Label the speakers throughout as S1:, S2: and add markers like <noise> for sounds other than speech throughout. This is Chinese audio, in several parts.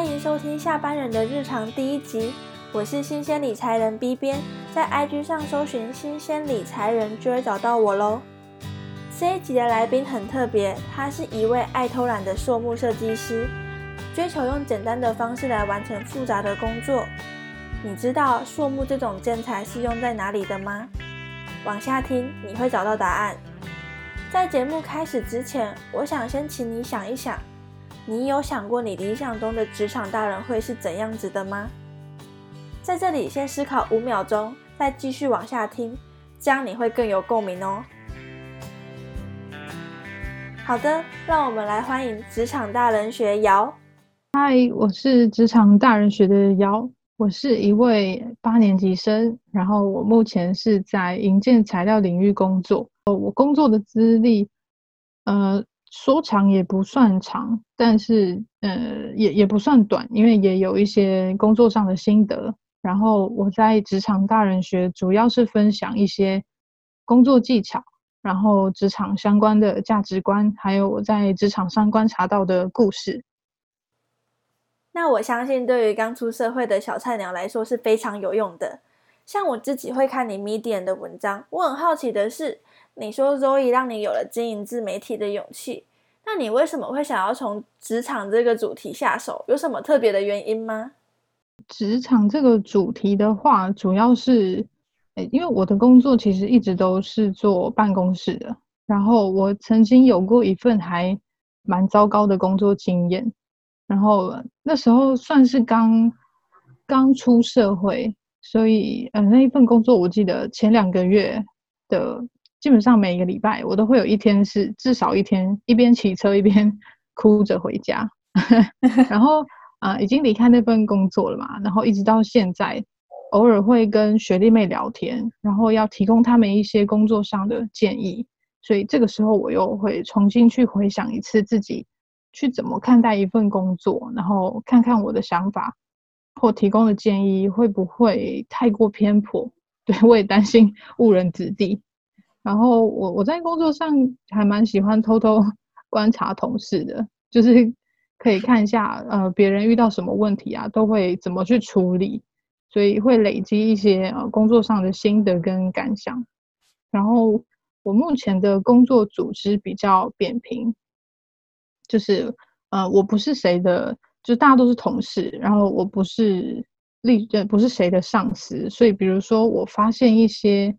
S1: 欢迎收听下班人的日常第一集，我是新鲜理财人 B 边，在 IG 上搜寻新鲜理财人就会找到我喽。这一集的来宾很特别，他是一位爱偷懒的塑木设计师，追求用简单的方式来完成复杂的工作。你知道塑木这种建材是用在哪里的吗？往下听你会找到答案。在节目开始之前，我想先请你想一想。你有想过你理想中的职场大人会是怎样子的吗？在这里先思考五秒钟，再继续往下听，这样你会更有共鸣哦。好的，让我们来欢迎职场大人学姚。
S2: 嗨，我是职场大人学的姚，我是一位八年级生，然后我目前是在营建材料领域工作。我工作的资历，呃。说长也不算长，但是呃也也不算短，因为也有一些工作上的心得。然后我在职场大人学主要是分享一些工作技巧，然后职场相关的价值观，还有我在职场上观察到的故事。
S1: 那我相信对于刚出社会的小菜鸟来说是非常有用的。像我自己会看你 Medium 的文章，我很好奇的是。你说周易让你有了经营自媒体的勇气，那你为什么会想要从职场这个主题下手？有什么特别的原因吗？
S2: 职场这个主题的话，主要是，诶因为我的工作其实一直都是做办公室的，然后我曾经有过一份还蛮糟糕的工作经验，然后那时候算是刚刚出社会，所以呃那一份工作我记得前两个月的。基本上每一个礼拜，我都会有一天是至少一天一边骑车一边 <laughs> 哭着回家。<laughs> 然后啊，已经离开那份工作了嘛，然后一直到现在，偶尔会跟学弟妹聊天，然后要提供他们一些工作上的建议。所以这个时候，我又会重新去回想一次自己去怎么看待一份工作，然后看看我的想法或提供的建议会不会太过偏颇。<laughs> 对我也担心误人子弟。然后我我在工作上还蛮喜欢偷偷 <laughs> 观察同事的，就是可以看一下呃别人遇到什么问题啊，都会怎么去处理，所以会累积一些呃工作上的心得跟感想。然后我目前的工作组织比较扁平，就是呃我不是谁的，就大家都是同事，然后我不是立呃不是谁的上司，所以比如说我发现一些。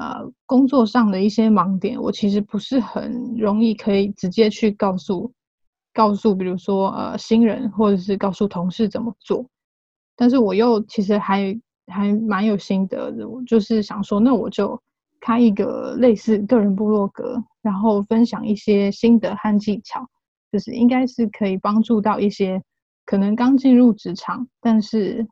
S2: 呃，工作上的一些盲点，我其实不是很容易可以直接去告诉告诉，比如说呃新人或者是告诉同事怎么做。但是我又其实还还蛮有心得的，我就是想说，那我就开一个类似个人部落格，然后分享一些心得和技巧，就是应该是可以帮助到一些可能刚进入职场，但是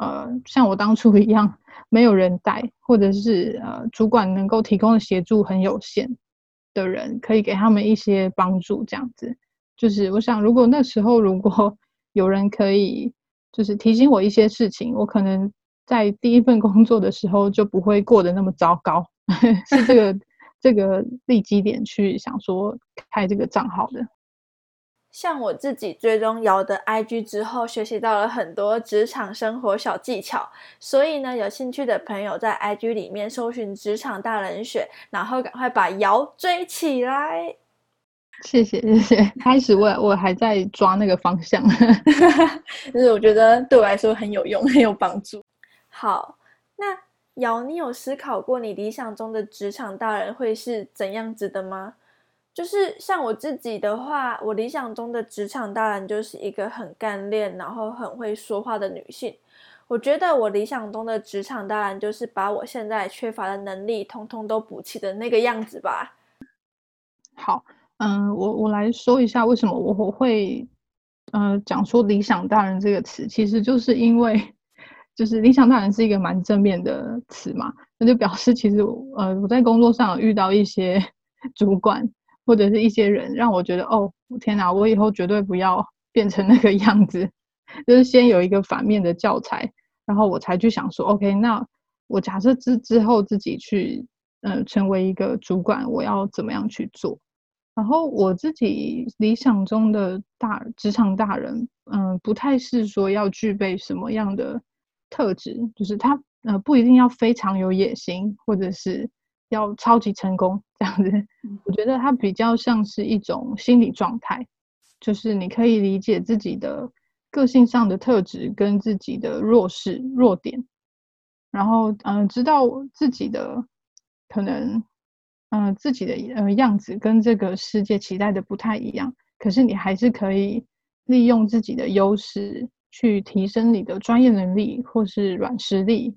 S2: 呃像我当初一样。没有人带，或者是呃，主管能够提供的协助很有限的人，可以给他们一些帮助。这样子，就是我想，如果那时候如果 <laughs> 有人可以，就是提醒我一些事情，我可能在第一份工作的时候就不会过得那么糟糕。<laughs> 是这个 <laughs> 这个立基点去想说开这个账号的。
S1: 像我自己追踪瑶的 IG 之后，学习到了很多职场生活小技巧，所以呢，有兴趣的朋友在 IG 里面搜寻“职场大人选”，然后赶快把瑶追起来。
S2: 谢谢谢谢，开始我我还在抓那个方向，<laughs> <laughs>
S1: 就是我觉得对我来说很有用，很有帮助。好，那瑶，你有思考过你理想中的职场大人会是怎样子的吗？就是像我自己的话，我理想中的职场大人就是一个很干练，然后很会说话的女性。我觉得我理想中的职场大人就是把我现在缺乏的能力通通都补齐的那个样子吧。
S2: 好，嗯，我我来说一下为什么我我会，呃，讲说理想大人这个词，其实就是因为，<laughs> 就是理想大人是一个蛮正面的词嘛，那就表示其实呃我在工作上遇到一些 <laughs> 主管。或者是一些人让我觉得，哦，天哪，我以后绝对不要 <laughs> 变成那个样子。就是先有一个反面的教材，然后我才去想说，OK，那我假设之之后自己去，嗯，成为一个主管，我要怎么样去做？然后我自己理想中的大职场大人，嗯，不太是说要具备什么样的特质，就是他呃不一定要非常有野心，或者是要超级成功这样子。我觉得它比较像是一种心理状态，就是你可以理解自己的个性上的特质跟自己的弱势弱点，然后嗯，知道自己的可能。嗯，自己的呃样子跟这个世界期待的不太一样，可是你还是可以利用自己的优势去提升你的专业能力或是软实力。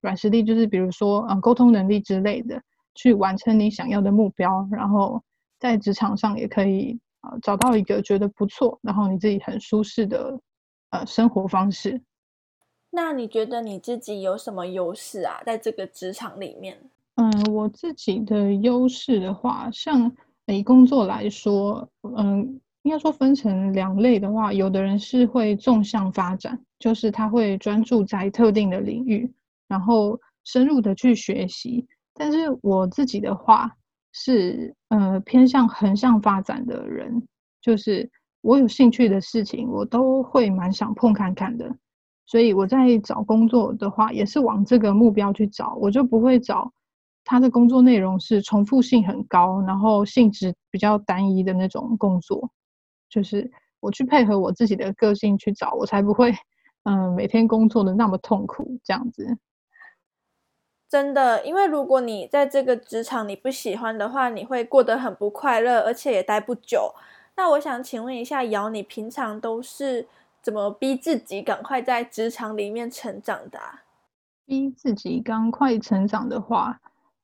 S2: 软实力就是比如说嗯沟通能力之类的，去完成你想要的目标，然后在职场上也可以啊找到一个觉得不错，然后你自己很舒适的呃生活方式。
S1: 那你觉得你自己有什么优势啊？在这个职场里面？
S2: 嗯，我自己的优势的话，像以工作来说，嗯，应该说分成两类的话，有的人是会纵向发展，就是他会专注在特定的领域，然后深入的去学习。但是我自己的话是，呃，偏向横向发展的人，就是我有兴趣的事情，我都会蛮想碰看看的。所以我在找工作的话，也是往这个目标去找，我就不会找。他的工作内容是重复性很高，然后性质比较单一的那种工作，就是我去配合我自己的个性去找，我才不会，嗯，每天工作的那么痛苦这样子。
S1: 真的，因为如果你在这个职场你不喜欢的话，你会过得很不快乐，而且也待不久。那我想请问一下，瑶，你平常都是怎么逼自己赶快在职场里面成长的？
S2: 逼自己赶快成长的话。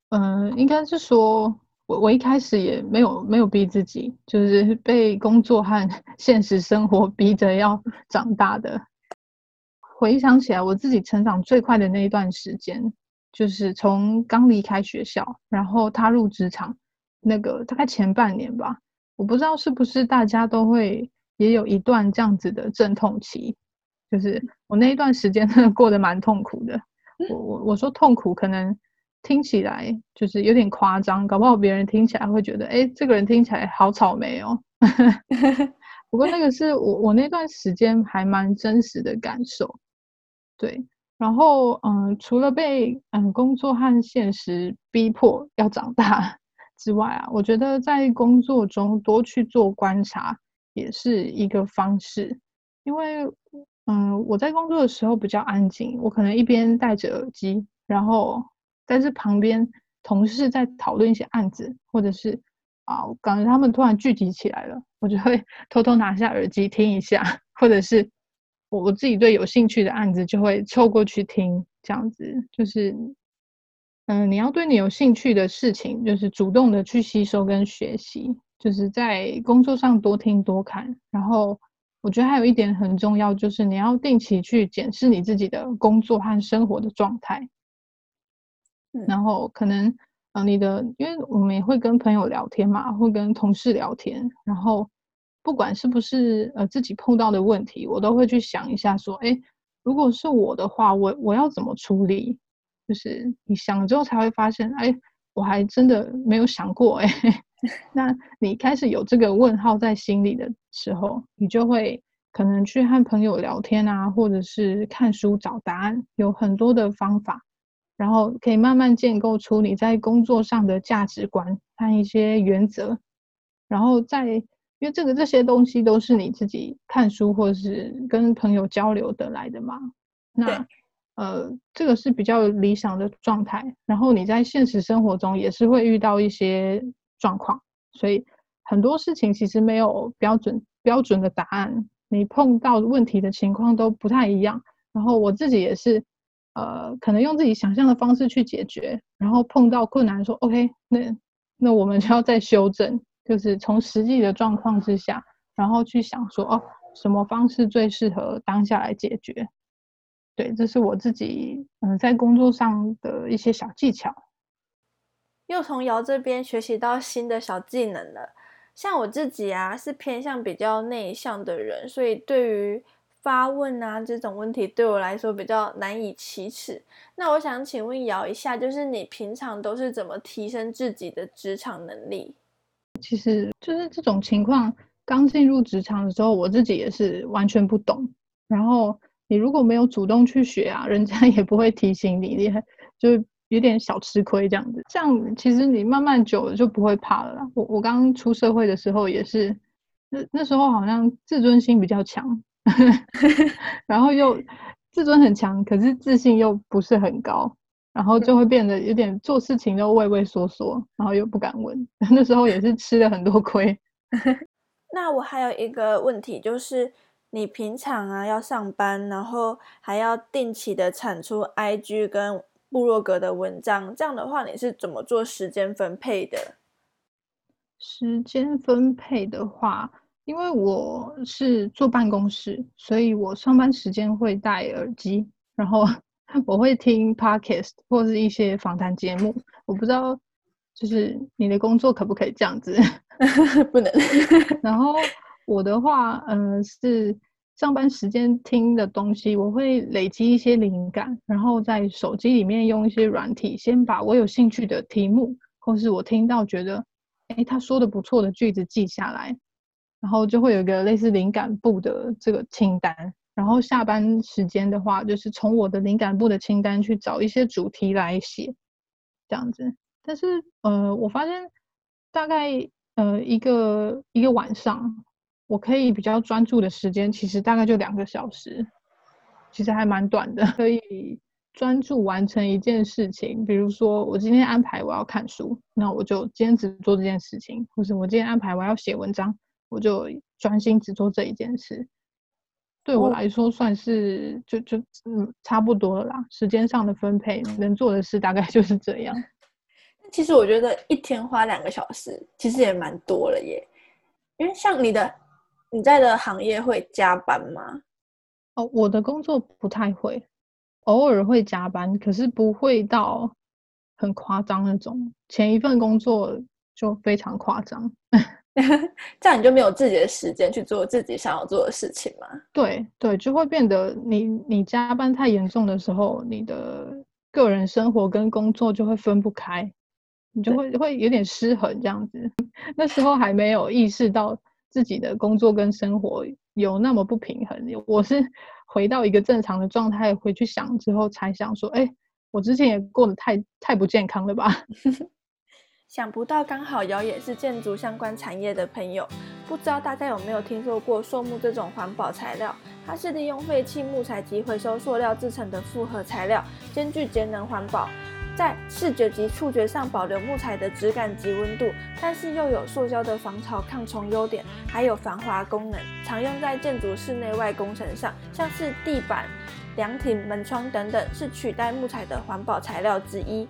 S2: 嗯，应该是说，我我一开始也没有没有逼自己，就是被工作和 <laughs> 现实生活逼着要长大的。回想起来，我自己成长最快的那一段时间，就是从刚离开学校，然后踏入职场，那个大概前半年吧。我不知道是不是大家都会也有一段这样子的阵痛期，就是我那一段时间 <laughs> 真的过得蛮痛苦的。我我我说痛苦可能。听起来就是有点夸张，搞不好别人听起来会觉得，哎，这个人听起来好草莓哦。<laughs> 不过那个是我我那段时间还蛮真实的感受，对。然后嗯，除了被嗯工作和现实逼迫要长大之外啊，我觉得在工作中多去做观察也是一个方式，因为嗯我在工作的时候比较安静，我可能一边戴着耳机，然后。但是旁边同事在讨论一些案子，或者是啊，感觉他们突然聚集起来了，我就会 <laughs> 偷偷拿下耳机听一下，或者是我我自己对有兴趣的案子就会凑过去听，这样子就是，嗯，你要对你有兴趣的事情，就是主动的去吸收跟学习，就是在工作上多听多看。然后我觉得还有一点很重要，就是你要定期去检视你自己的工作和生活的状态。然后可能，呃，你的，因为我们也会跟朋友聊天嘛，会跟同事聊天，然后不管是不是呃自己碰到的问题，我都会去想一下，说，哎，如果是我的话，我我要怎么处理？就是你想了之后才会发现，哎，我还真的没有想过，哎，那你开始有这个问号在心里的时候，你就会可能去和朋友聊天啊，或者是看书找答案，有很多的方法。然后可以慢慢建构出你在工作上的价值观和一些原则，然后在因为这个这些东西都是你自己看书或者是跟朋友交流得来的嘛，那呃这个是比较理想的状态。然后你在现实生活中也是会遇到一些状况，所以很多事情其实没有标准标准的答案，你碰到问题的情况都不太一样。然后我自己也是。呃，可能用自己想象的方式去解决，然后碰到困难说 OK，那那我们就要再修正，就是从实际的状况之下，然后去想说哦，什么方式最适合当下来解决。对，这是我自己嗯在工作上的一些小技巧。
S1: 又从瑶这边学习到新的小技能了。像我自己啊，是偏向比较内向的人，所以对于发问啊，这种问题对我来说比较难以启齿。那我想请问瑶一下，就是你平常都是怎么提升自己的职场能力？
S2: 其实就是这种情况，刚进入职场的时候，我自己也是完全不懂。然后你如果没有主动去学啊，人家也不会提醒你，你还就有点小吃亏这样子。这样其实你慢慢久了就不会怕了啦。我我刚出社会的时候也是，那那时候好像自尊心比较强，<laughs> 然后又自尊很强，可是自信又不是很高。然后就会变得有点做事情都畏畏缩缩，然后又不敢问。<laughs> 那时候也是吃了很多亏。<laughs>
S1: 那我还有一个问题，就是你平常啊要上班，然后还要定期的产出 IG 跟部落格的文章，这样的话你是怎么做时间分配的？
S2: 时间分配的话，因为我是坐办公室，所以我上班时间会戴耳机，然后。<laughs> 我会听 podcast 或是一些访谈节目，我不知道就是你的工作可不可以这样子？<laughs>
S1: 不能。<laughs>
S2: 然后我的话，呃，是上班时间听的东西，我会累积一些灵感，然后在手机里面用一些软体，先把我有兴趣的题目，或是我听到觉得，哎，他说的不错的句子记下来，然后就会有一个类似灵感簿的这个清单。然后下班时间的话，就是从我的灵感部的清单去找一些主题来写，这样子。但是，呃，我发现大概呃一个一个晚上，我可以比较专注的时间，其实大概就两个小时，其实还蛮短的，<laughs> 可以专注完成一件事情。比如说，我今天安排我要看书，那我就坚持做这件事情；或者我今天安排我要写文章，我就专心只做这一件事。对我来说算是就就嗯差不多了啦，时间上的分配能做的事大概就是 <laughs> 这样。<laughs>
S1: 其实我觉得一天花两个小时其实也蛮多了耶，因为像你的你在的行业会加班吗？
S2: 哦，我的工作不太会，偶尔会加班，可是不会到很夸张那种。前一份工作就非常夸张。<laughs> <laughs>
S1: 这样你就没有自己的时间去做自己想要做的事情吗？
S2: 对对，就会变得你你加班太严重的时候，你的个人生活跟工作就会分不开，你就会会有点失衡这样子。<laughs> 那时候还没有意识到自己的工作跟生活有那么不平衡，我是 <laughs> 回到一个正常的状态回去想之后才想说，哎，我之前也过得太太不健康了吧。
S1: 想不到，刚好瑶也是建筑相关产业的朋友，不知道大家有没有听说过塑木这种环保材料？它是利用废弃木材及回收塑料制成的复合材料，兼具节能环保，在视觉及触觉上保留木材的质感及温度，但是又有塑胶的防潮抗虫优点，还有防滑功能，常用在建筑室内外工程上，像是地板、凉亭、门窗等等，是取代木材的环保材料之一。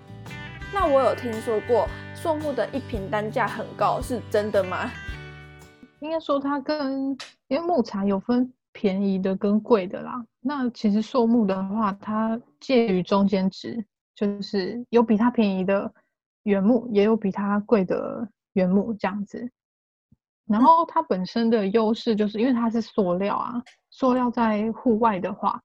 S1: 那我有听说过塑木的一瓶单价很高，是真的吗？
S2: 应该说它跟因为木材有分便宜的跟贵的啦。那其实塑木的话，它介于中间值，就是有比它便宜的原木，也有比它贵的原木这样子。然后它本身的优势就是因为它是塑料啊，塑料在户外的话，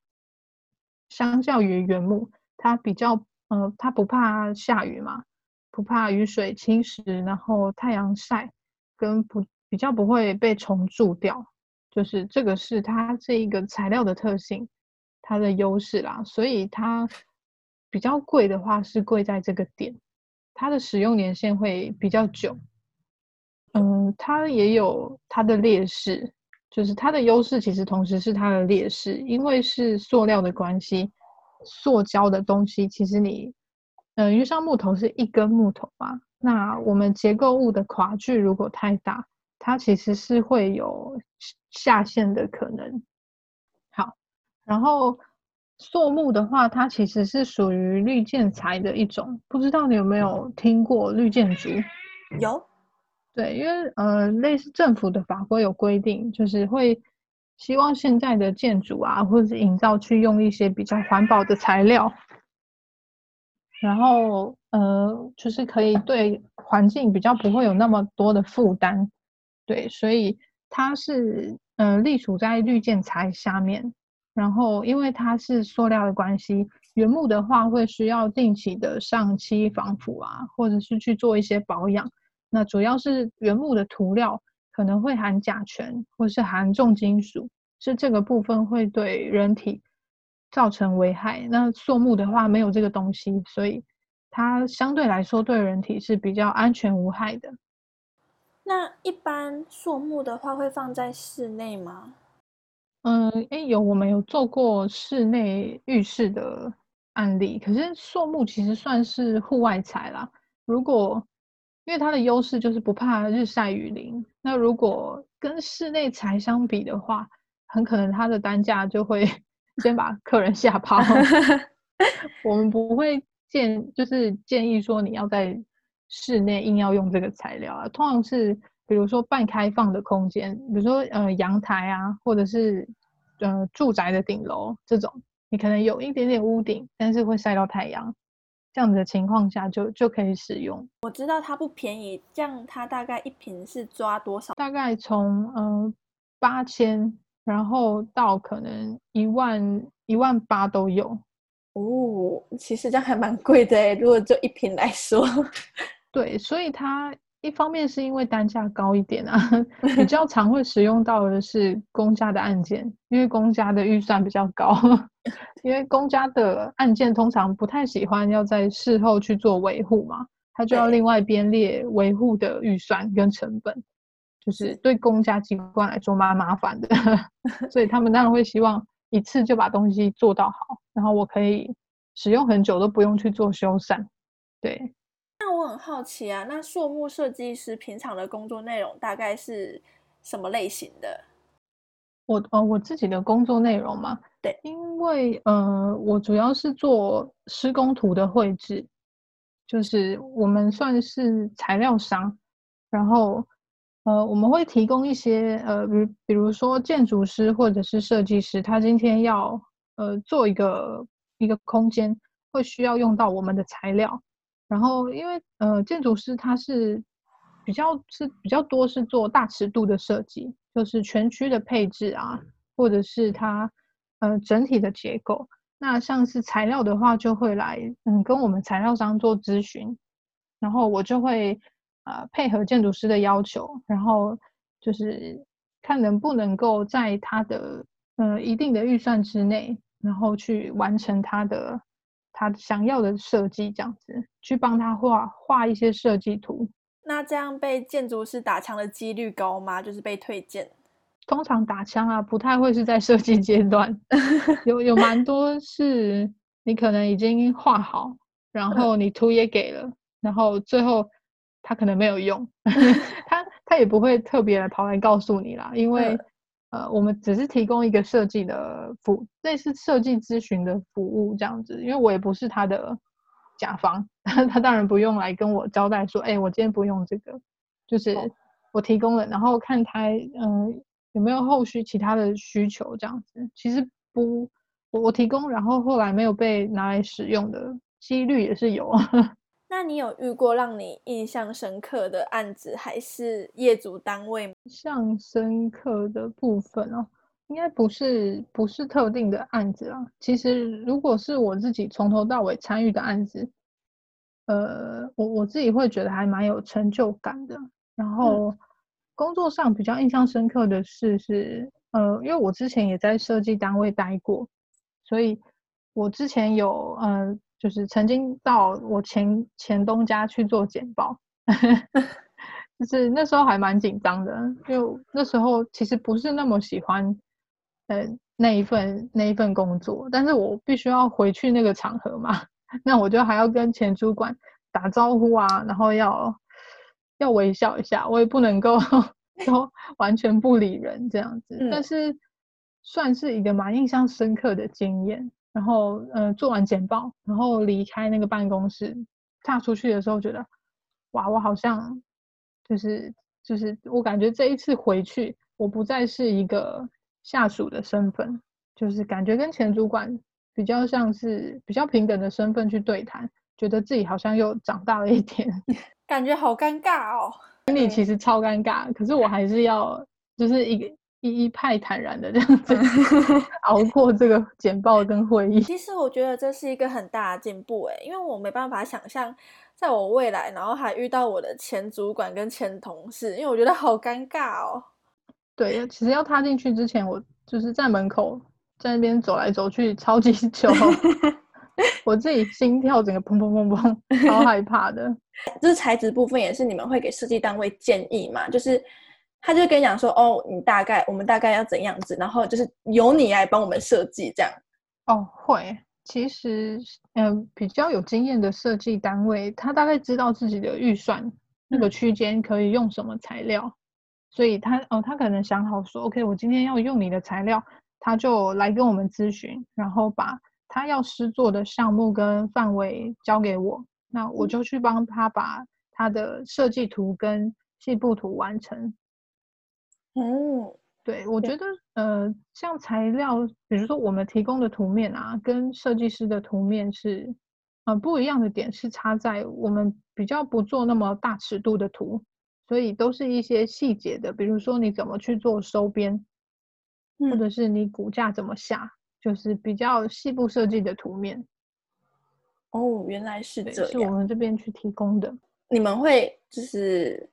S2: 相较于原木，它比较。呃，它不怕下雨嘛，不怕雨水侵蚀，然后太阳晒，跟不比较不会被虫蛀掉，就是这个是它这一个材料的特性，它的优势啦。所以它比较贵的话是贵在这个点，它的使用年限会比较久。嗯，它也有它的劣势，就是它的优势其实同时是它的劣势，因为是塑料的关系。塑胶的东西，其实你，嗯，因为像木头是一根木头嘛，那我们结构物的跨距如果太大，它其实是会有下陷的可能。好，然后塑木的话，它其实是属于绿建材的一种，不知道你有没有听过绿建筑？
S1: 有，
S2: 对，因为呃，类似政府的法规有规定，就是会。希望现在的建筑啊，或者是营造去用一些比较环保的材料，然后呃，就是可以对环境比较不会有那么多的负担，对，所以它是呃隶属在绿建材下面。然后因为它是塑料的关系，原木的话会需要定期的上漆防腐啊，或者是去做一些保养。那主要是原木的涂料可能会含甲醛或是含重金属，是这个部分会对人体造成危害。那塑木的话没有这个东西，所以它相对来说对人体是比较安全无害的。
S1: 那一般塑木的话会放在室内吗？
S2: 嗯，哎，有我们有做过室内浴室的案例，可是塑木其实算是户外材啦。如果因为它的优势就是不怕日晒雨淋，那如果跟室内材相比的话，很可能它的单价就会 <laughs> 先把客人吓跑。<laughs> 我们不会建，就是建议说你要在室内硬要用这个材料啊，通常是。比如说半开放的空间，比如说呃阳台啊，或者是呃住宅的顶楼这种，你可能有一点点屋顶，但是会晒到太阳，这样子的情况下就就可以使用。
S1: 我知道它不便宜，这样它大概一瓶是抓多少？
S2: 大概从呃八千，然后到可能一万一万八都有。
S1: 哦，其实这样还蛮贵的诶，如果就一瓶来说。<laughs>
S2: 对，所以它。一方面是因为单价高一点啊，比较常会使用到的是公家的案件，因为公家的预算比较高，因为公家的案件通常不太喜欢要在事后去做维护嘛，他就要另外编列维护的预算跟成本，就是对公家机关来说蛮麻烦的，<laughs> 所以他们当然会希望一次就把东西做到好，然后我可以使用很久都不用去做修缮，对。
S1: 那我很好奇啊，那树木设计师平常的工作内容大概是什么类型的？
S2: 我呃，我自己的工作内容嘛，
S1: 对，
S2: 因为呃，我主要是做施工图的绘制，就是我们算是材料商，然后呃，我们会提供一些呃，比比如说建筑师或者是设计师，他今天要呃做一个一个空间，会需要用到我们的材料。然后，因为呃，建筑师他是比较是比较多是做大尺度的设计，就是全区的配置啊，或者是它呃整体的结构。那像是材料的话，就会来嗯跟我们材料商做咨询，然后我就会呃配合建筑师的要求，然后就是看能不能够在他的呃一定的预算之内，然后去完成他的。他想要的设计这样子，去帮他画画一些设计图。
S1: 那这样被建筑师打枪的几率高吗？就是被推荐？
S2: 通常打枪啊，不太会是在设计阶段，<laughs> 有有蛮多是你可能已经画好，然后你图也给了，然后最后他可能没有用，<laughs> 他他也不会特别的跑来告诉你啦，因为。呃，我们只是提供一个设计的服，类似设计咨询的服务这样子，因为我也不是他的甲方，<laughs> 他当然不用来跟我交代说，哎，我今天不用这个，就是我提供了，然后看他嗯有没有后续其他的需求这样子。其实不，我我提供，然后后来没有被拿来使用的几率也是有。<laughs>
S1: 那你有遇过让你印象深刻的案子，还是业主单位？印
S2: 象深刻的部分哦，应该不是不是特定的案子啊。其实如果是我自己从头到尾参与的案子，呃，我我自己会觉得还蛮有成就感的。然后工作上比较印象深刻的事是，呃，因为我之前也在设计单位待过，所以我之前有呃。就是曾经到我前前东家去做简报，<laughs> 就是那时候还蛮紧张的，就那时候其实不是那么喜欢，呃，那一份那一份工作，但是我必须要回去那个场合嘛，<laughs> 那我就还要跟前主管打招呼啊，然后要要微笑一下，我也不能够 <laughs> 都完全不理人这样子，但是算是一个蛮印象深刻的经验。然后，呃，做完简报，然后离开那个办公室，踏出去的时候，觉得，哇，我好像，就是，就是我感觉这一次回去，我不再是一个下属的身份，就是感觉跟前主管比较像是比较平等的身份去对谈，觉得自己好像又长大了一点，<laughs>
S1: 感觉好尴尬哦，
S2: 心里其实超尴尬，可是我还是要，就是一个。一一派坦然的这样子 <laughs> 熬过这个简报跟会议。
S1: 其实我觉得这是一个很大的进步诶，因为我没办法想象，在我未来，然后还遇到我的前主管跟前同事，因为我觉得好尴尬哦。
S2: 对，其实要踏进去之前，我就是在门口在那边走来走去，超级久，<laughs> 我自己心跳整个砰砰砰砰，超害怕的。<laughs>
S1: 就是材质部分也是你们会给设计单位建议嘛？就是他就跟你讲说，哦，你大概我们大概要怎样子，然后就是由你来帮我们设计这样。
S2: 哦，会。其实，嗯，比较有经验的设计单位，他大概知道自己的预算那个区间可以用什么材料，所以他哦，他可能想好说，OK，我今天要用你的材料，他就来跟我们咨询，然后把他要施做的项目跟范围交给我，那我就去帮他把他的设计图跟细部图完成。
S1: 哦。
S2: 对，我觉得呃，像材料，比如说我们提供的图面啊，跟设计师的图面是，呃，不一样的点是差在我们比较不做那么大尺度的图，所以都是一些细节的，比如说你怎么去做收边，或者是你骨架怎么下，就是比较细部设计的图面。
S1: 哦，原来是这样，
S2: 是我们这边去提供的。
S1: 你们会就是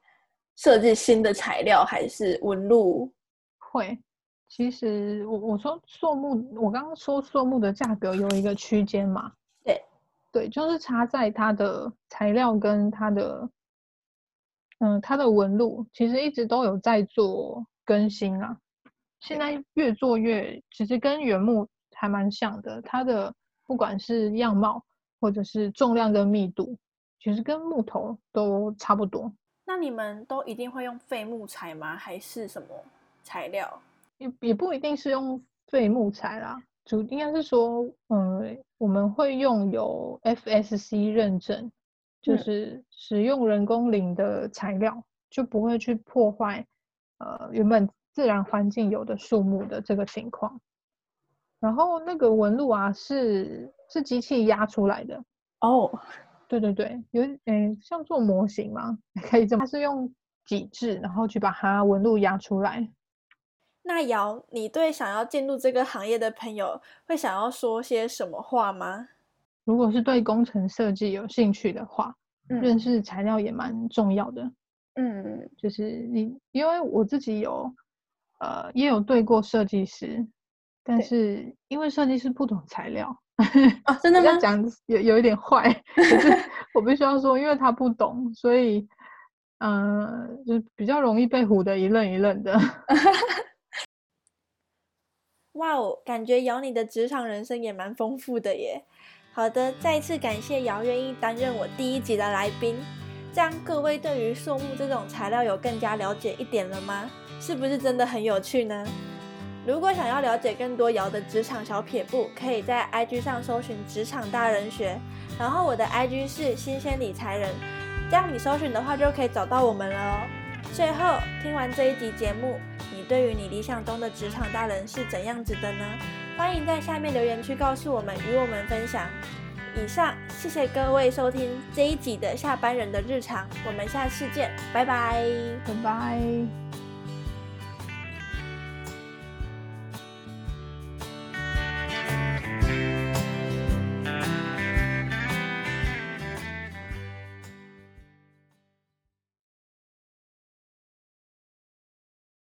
S1: 设计新的材料，还是纹路？
S2: 会，其实我我说塑木，我刚刚说塑木的价格有一个区间嘛？
S1: 对，
S2: 对，就是差在它的材料跟它的，嗯，它的纹路，其实一直都有在做更新啊。现在越做越，其实跟原木还蛮像的，它的不管是样貌或者是重量跟密度，其实跟木头都差不多。
S1: 那你们都一定会用废木材吗？还是什么？材料
S2: 也也不一定是用废木材啦，主应该是说，嗯，我们会用有 FSC 认证，就是使用人工林的材料，就不会去破坏呃原本自然环境有的树木的这个情况。然后那个纹路啊，是是机器压出来的
S1: 哦，
S2: 对对对，有诶像做模型吗？<laughs> 可以这么，它是用挤制，然后去把它纹路压出来。
S1: 那瑶，你对想要进入这个行业的朋友会想要说些什么话吗？
S2: 如果是对工程设计有兴趣的话，认识材料也蛮重要的。
S1: 嗯，
S2: 就是你，因为我自己有，呃，也有对过设计师，但是因为设计师不懂材料，
S1: 啊，真的吗？
S2: 讲有有一点坏，<laughs> 可是我必须要说，因为他不懂，所以，嗯，就比较容易被唬得一愣一愣的。<laughs>
S1: 哇哦，感觉姚你的职场人生也蛮丰富的耶。好的，再次感谢姚愿意担任我第一集的来宾。这样各位对于树木这种材料有更加了解一点了吗？是不是真的很有趣呢？如果想要了解更多瑶的职场小撇步，可以在 IG 上搜寻职场大人学，然后我的 IG 是新鲜理财人，这样你搜寻的话就可以找到我们了哦。最后，听完这一集节目。你对于你理想中的职场大人是怎样子的呢？欢迎在下面留言区告诉我们，与我们分享。以上，谢谢各位收听这一集的下班人的日常，我们下次见，拜拜，
S2: 拜拜。